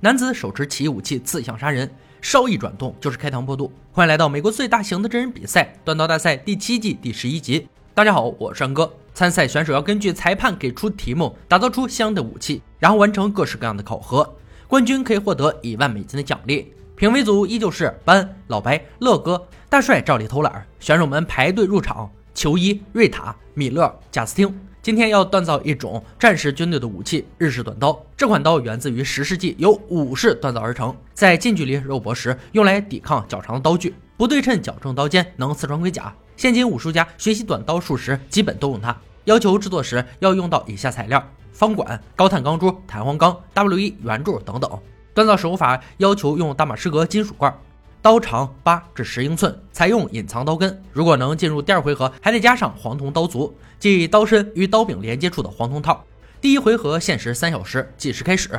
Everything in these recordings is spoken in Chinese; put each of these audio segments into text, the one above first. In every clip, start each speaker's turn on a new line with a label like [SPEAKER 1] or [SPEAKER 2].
[SPEAKER 1] 男子手持奇异武器刺向杀人，稍一转动就是开膛破肚。欢迎来到美国最大型的真人比赛——断刀大赛第七季第十一集。大家好，我是安哥。参赛选手要根据裁判给出题目，打造出相应的武器，然后完成各式各样的考核。冠军可以获得一万美金的奖励。评委组依旧是班、老白、乐哥、大帅照例偷懒，选手们排队入场。球衣：瑞塔、米勒、贾斯汀。今天要锻造一种战时军队的武器——日式短刀。这款刀源自于十世纪，由武士锻造而成，在近距离肉搏时用来抵抗较长的刀具。不对称矫正刀尖能刺穿盔甲。现今武术家学习短刀术时，基本都用它。要求制作时要用到以下材料：方管、高碳钢珠、弹簧钢、W1 圆柱等等。锻造手法要求用大马士革金属罐。刀长八至十英寸，采用隐藏刀根。如果能进入第二回合，还得加上黄铜刀足，即刀身与刀柄连接处的黄铜套。第一回合限时三小时，计时开始。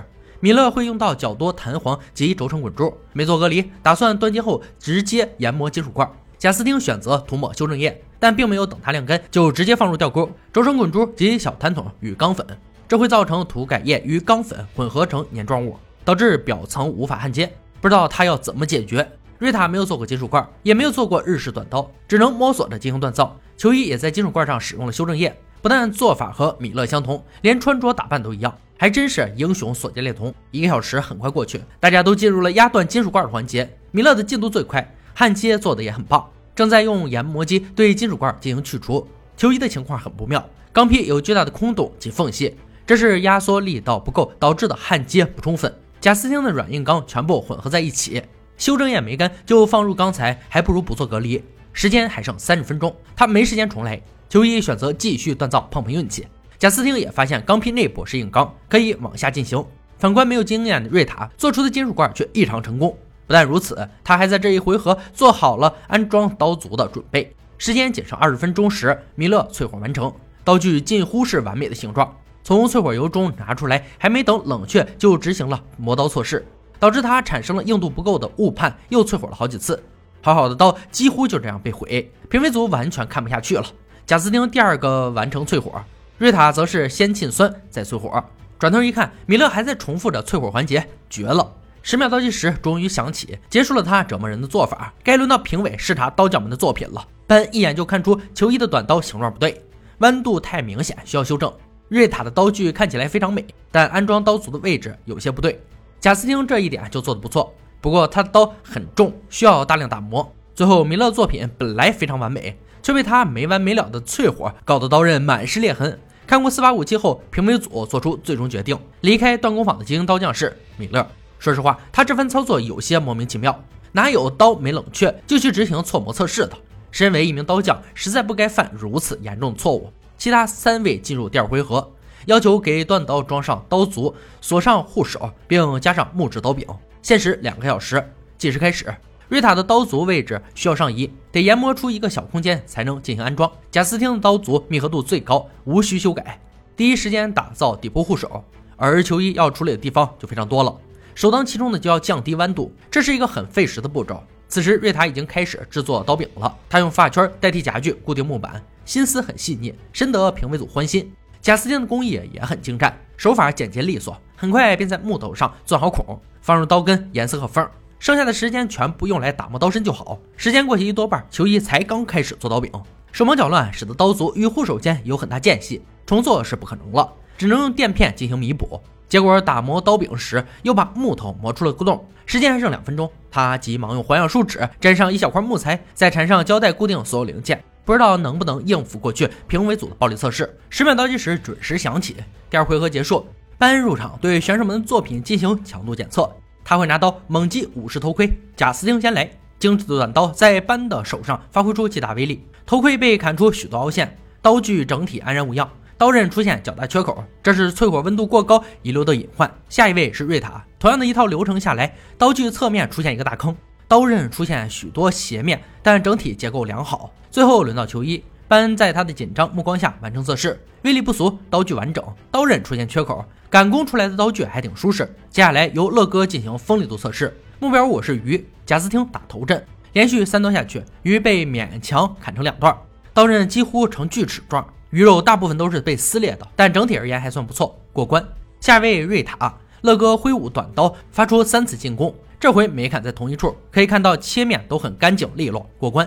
[SPEAKER 1] 米勒会用到较多弹簧及轴承滚珠，没做隔离，打算断接后直接研磨金属块。贾斯汀选择涂抹修正液，但并没有等它晾干，就直接放入吊钩、轴承滚珠及小弹筒与钢粉，这会造成涂改液与钢粉混合成粘状物，导致表层无法焊接。不知道他要怎么解决。瑞塔没有做过金属块，也没有做过日式短刀，只能摸索着进行锻造。球衣也在金属块上使用了修正液，不但做法和米勒相同，连穿着打扮都一样，还真是英雄所见略同。一个小时很快过去，大家都进入了压断金属块的环节。米勒的进度最快，焊接做的也很棒，正在用研磨机对金属块进行去除。球衣的情况很不妙，钢坯有巨大的空洞及缝隙，这是压缩力道不够导致的焊接不充分。贾斯汀的软硬钢全部混合在一起。修正液没干就放入钢材，还不如不做隔离。时间还剩三十分钟，他没时间重来。球衣选择继续锻造，碰碰运气。贾斯汀也发现钢坯内部是硬钢，可以往下进行。反观没有经验的瑞塔做出的金属罐却异常成功。不但如此，他还在这一回合做好了安装刀足的准备。时间仅剩二十分钟时，米勒淬火完成，刀具近乎是完美的形状。从淬火油中拿出来，还没等冷却就执行了磨刀测试。导致他产生了硬度不够的误判，又淬火了好几次。好好的刀几乎就这样被毁，评委组完全看不下去了。贾斯汀第二个完成淬火，瑞塔则是先沁酸再淬火。转头一看，米勒还在重复着淬火环节，绝了！十秒倒计时终于响起，结束了他折磨人的做法。该轮到评委视察刀匠们的作品了。班一眼就看出球衣的短刀形状不对，弯度太明显，需要修正。瑞塔的刀具看起来非常美，但安装刀足的位置有些不对。贾斯汀这一点就做得不错，不过他的刀很重，需要大量打磨。最后，米勒作品本来非常完美，却被他没完没了的淬火搞得刀刃满是裂痕。看过四把武器后，评委组做出最终决定：离开锻工坊的精英刀匠是米勒。说实话，他这番操作有些莫名其妙，哪有刀没冷却就去执行错模测试的？身为一名刀匠，实在不该犯如此严重的错误。其他三位进入第二回合。要求给断刀装上刀足，锁上护手，并加上木质刀柄。限时两个小时，计时开始。瑞塔的刀足位置需要上移，得研磨出一个小空间才能进行安装。贾斯汀的刀足密合度最高，无需修改。第一时间打造底部护手，而球衣要处理的地方就非常多了。首当其冲的就要降低弯度，这是一个很费时的步骤。此时瑞塔已经开始制作刀柄了，他用发圈代替夹具固定木板，心思很细腻，深得评委组欢心。贾斯汀的工艺也很精湛，手法简洁利索，很快便在木头上钻好孔，放入刀根、颜色和缝，剩下的时间全部用来打磨刀身就好。时间过去一多半，球衣才刚开始做刀柄，手忙脚乱，使得刀足与护手间有很大间隙，重做是不可能了，只能用垫片进行弥补。结果打磨刀柄时，又把木头磨出了个洞，时间还剩两分钟，他急忙用环氧树脂粘上一小块木材，再缠上胶带固定所有零件。不知道能不能应付过去评委组的暴力测试。十秒倒计时准时响起，第二回合结束，班入场对选手们的作品进行强度检测。他会拿刀猛击武士头盔。贾斯汀先来，精致的短刀在班的手上发挥出极大威力。头盔被砍出许多凹陷，刀具整体安然无恙，刀刃出现较大缺口，这是淬火温度过高遗留的隐患。下一位是瑞塔，同样的一套流程下来，刀具侧面出现一个大坑。刀刃出现许多斜面，但整体结构良好。最后轮到球衣，班恩在他的紧张目光下完成测试，威力不俗，刀具完整，刀刃出现缺口，赶工出来的刀具还挺舒适。接下来由乐哥进行锋利度测试，目标我是鱼，贾斯汀打头阵，连续三刀下去，鱼被勉强砍成两段，刀刃几乎呈锯齿状，鱼肉大部分都是被撕裂的，但整体而言还算不错，过关。下一位瑞塔。乐哥挥舞短刀，发出三次进攻，这回没砍在同一处，可以看到切面都很干净利落，过关。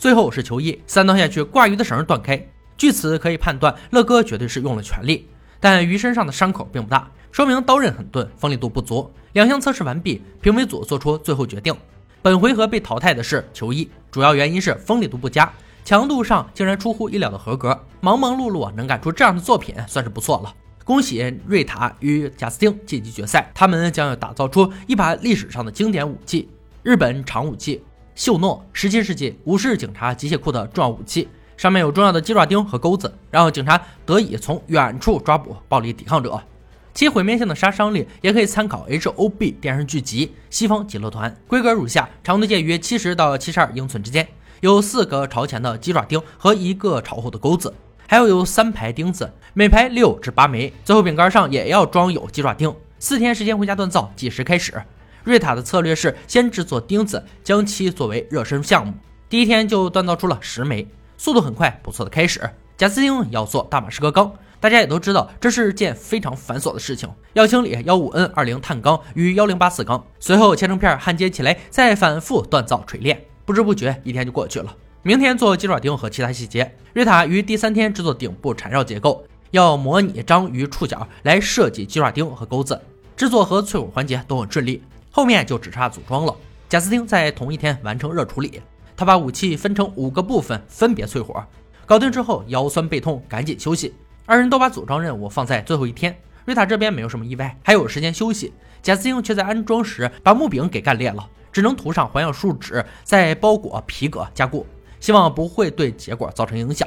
[SPEAKER 1] 最后是球衣，三刀下去，挂鱼的绳断开。据此可以判断，乐哥绝对是用了全力，但鱼身上的伤口并不大，说明刀刃很钝，锋利度不足。两项测试完毕，评委组做出最后决定：本回合被淘汰的是球衣，主要原因是锋利度不佳，强度上竟然出乎意料的合格。忙忙碌碌能干出这样的作品，算是不错了。恭喜瑞塔与贾斯汀晋级决赛，他们将要打造出一把历史上的经典武器——日本长武器秀诺，十七世纪武士警察机械库的重要武器。上面有重要的鸡爪钉和钩子，让警察得以从远处抓捕暴力抵抗者。其毁灭性的杀伤力也可以参考 H O B 电视剧集《西方极乐团》，规格如下：长度介于七十到七十二英寸之间，有四个朝前的鸡爪钉和一个朝后的钩子，还有有三排钉子，每排六至八枚。最后饼干上也要装有鸡爪钉。四天时间回家锻造，计时开始。瑞塔的策略是先制作钉子，将其作为热身项目。第一天就锻造出了十枚。速度很快，不错的开始。贾斯汀要做大马士革钢，大家也都知道，这是件非常繁琐的事情，要清理幺五 N 二零碳钢与幺零八四钢，随后切成片焊接起来，再反复锻造锤炼。不知不觉一天就过去了。明天做鸡爪钉和其他细节。瑞塔于第三天制作顶部缠绕结构，要模拟章鱼触角来设计鸡爪钉和钩子。制作和淬火环节都很顺利，后面就只差组装了。贾斯汀在同一天完成热处理。他把武器分成五个部分，分别淬火。搞定之后，腰酸背痛，赶紧休息。二人都把组装任务放在最后一天。瑞塔这边没有什么意外，还有时间休息。贾斯汀却在安装时把木柄给干裂了，只能涂上环氧树脂，再包裹皮革加固，希望不会对结果造成影响。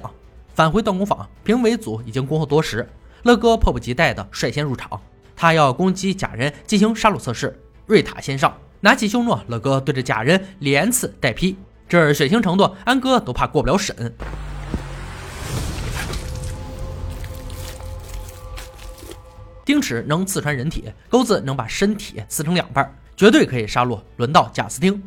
[SPEAKER 1] 返回锻工坊，评委组已经恭候多时。乐哥迫不及待地率先入场，他要攻击假人进行杀戮测试。瑞塔先上，拿起修诺，乐哥对着假人连刺带劈。这血腥程度，安哥都怕过不了审。钉齿能刺穿人体，钩子能把身体撕成两半，绝对可以杀戮。轮到贾斯汀，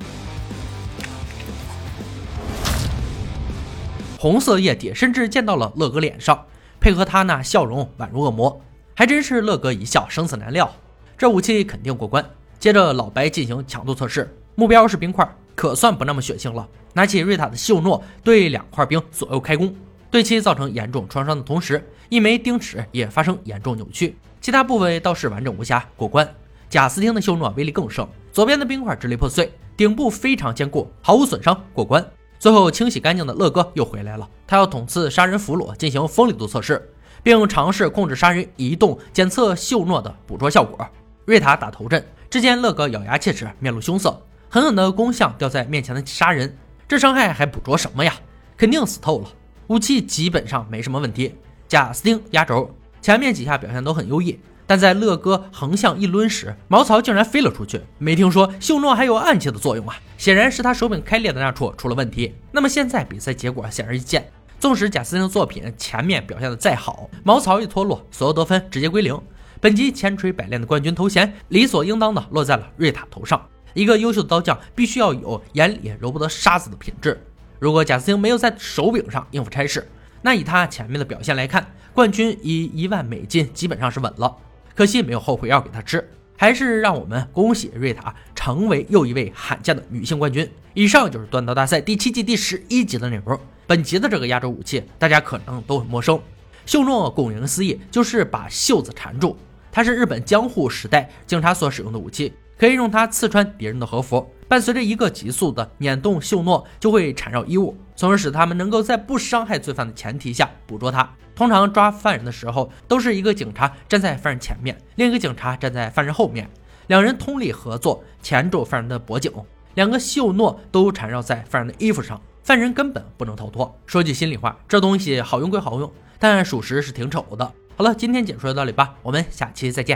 [SPEAKER 1] 红色液体甚至溅到了乐哥脸上，配合他那笑容，宛如恶魔。还真是乐哥一笑，生死难料。这武器肯定过关。接着老白进行强度测试，目标是冰块。可算不那么血腥了。拿起瑞塔的秀诺，对两块冰左右开弓，对其造成严重创伤的同时，一枚钉齿也发生严重扭曲，其他部位倒是完整无瑕，过关。贾斯汀的秀诺威力更盛，左边的冰块支离破碎，顶部非常坚固，毫无损伤，过关。最后清洗干净的乐哥又回来了，他要捅刺杀人俘虏进行锋利度测试，并尝试控制杀人移动，检测秀诺的捕捉效果。瑞塔打头阵，只见乐哥咬牙切齿，面露凶色。狠狠的攻向掉在面前的杀人，这伤害还捕捉什么呀？肯定死透了。武器基本上没什么问题。贾斯汀压轴，前面几下表现都很优异，但在乐哥横向一抡时，毛槽竟然飞了出去。没听说秀诺还有暗器的作用啊？显然是他手柄开裂的那处出了问题。那么现在比赛结果显而易见，纵使贾斯汀的作品前面表现的再好，毛槽一脱落，所有得分直接归零。本集千锤百炼的冠军头衔理所应当的落在了瑞塔头上。一个优秀的刀匠必须要有眼里揉不得沙子的品质。如果贾斯汀没有在手柄上应付差事，那以他前面的表现来看，冠军以一万美金基本上是稳了。可惜没有后悔药给他吃，还是让我们恭喜瑞塔成为又一位罕见的女性冠军。以上就是锻刀大赛第七季第十一集的内容。本集的这个压轴武器，大家可能都很陌生。秀诺顾名思义就是把袖子缠住，它是日本江户时代警察所使用的武器。可以用它刺穿敌人的和服，伴随着一个急速的捻动，秀诺就会缠绕衣物，从而使他们能够在不伤害罪犯的前提下捕捉他。通常抓犯人的时候，都是一个警察站在犯人前面，另一个警察站在犯人后面，两人通力合作钳住犯人的脖颈，两个秀诺都缠绕在犯人的衣服上，犯人根本不能逃脱。说句心里话，这东西好用归好用，但属实是挺丑的。好了，今天解说到这里吧，我们下期再见。